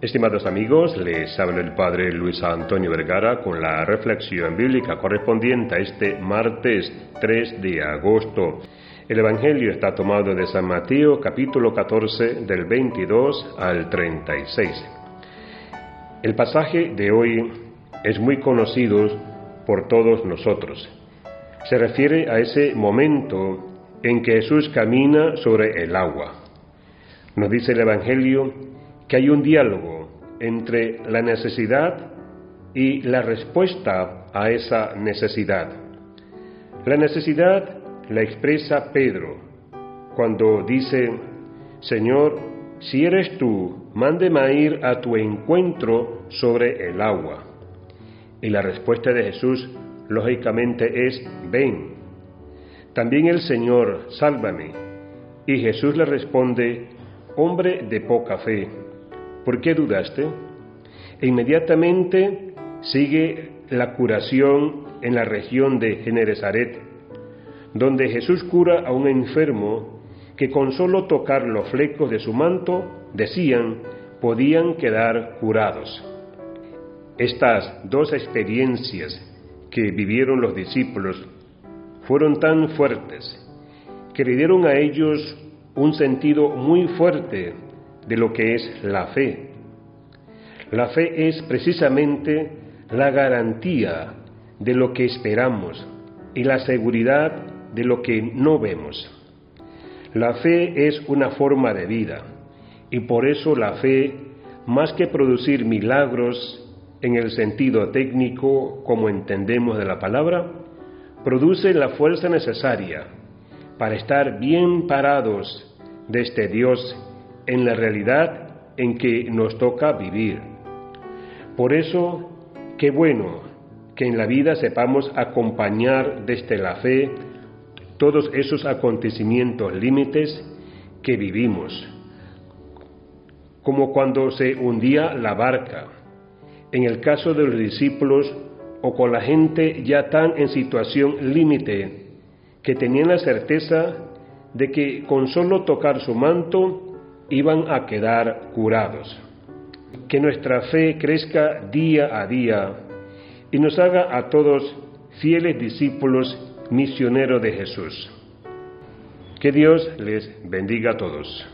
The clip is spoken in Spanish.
Estimados amigos, les habla el Padre Luis Antonio Vergara con la reflexión bíblica correspondiente a este martes 3 de agosto. El Evangelio está tomado de San Mateo capítulo 14 del 22 al 36. El pasaje de hoy es muy conocido por todos nosotros. Se refiere a ese momento en que Jesús camina sobre el agua. Nos dice el Evangelio que hay un diálogo entre la necesidad y la respuesta a esa necesidad. La necesidad la expresa Pedro cuando dice, Señor, si eres tú, mándeme a ir a tu encuentro sobre el agua. Y la respuesta de Jesús, lógicamente, es, ven. También el Señor, sálvame. Y Jesús le responde, hombre de poca fe, ¿por qué dudaste? E inmediatamente sigue la curación en la región de Genezaret, donde Jesús cura a un enfermo que con solo tocar los flecos de su manto, decían, podían quedar curados. Estas dos experiencias que vivieron los discípulos fueron tan fuertes que le dieron a ellos un sentido muy fuerte de lo que es la fe. La fe es precisamente la garantía de lo que esperamos y la seguridad de lo que no vemos. La fe es una forma de vida y por eso la fe, más que producir milagros en el sentido técnico como entendemos de la palabra, produce la fuerza necesaria para estar bien parados de este Dios en la realidad en que nos toca vivir. Por eso, qué bueno que en la vida sepamos acompañar desde la fe todos esos acontecimientos límites que vivimos, como cuando se hundía la barca, en el caso de los discípulos o con la gente ya tan en situación límite que tenían la certeza de que con solo tocar su manto iban a quedar curados. Que nuestra fe crezca día a día y nos haga a todos fieles discípulos misioneros de Jesús. Que Dios les bendiga a todos.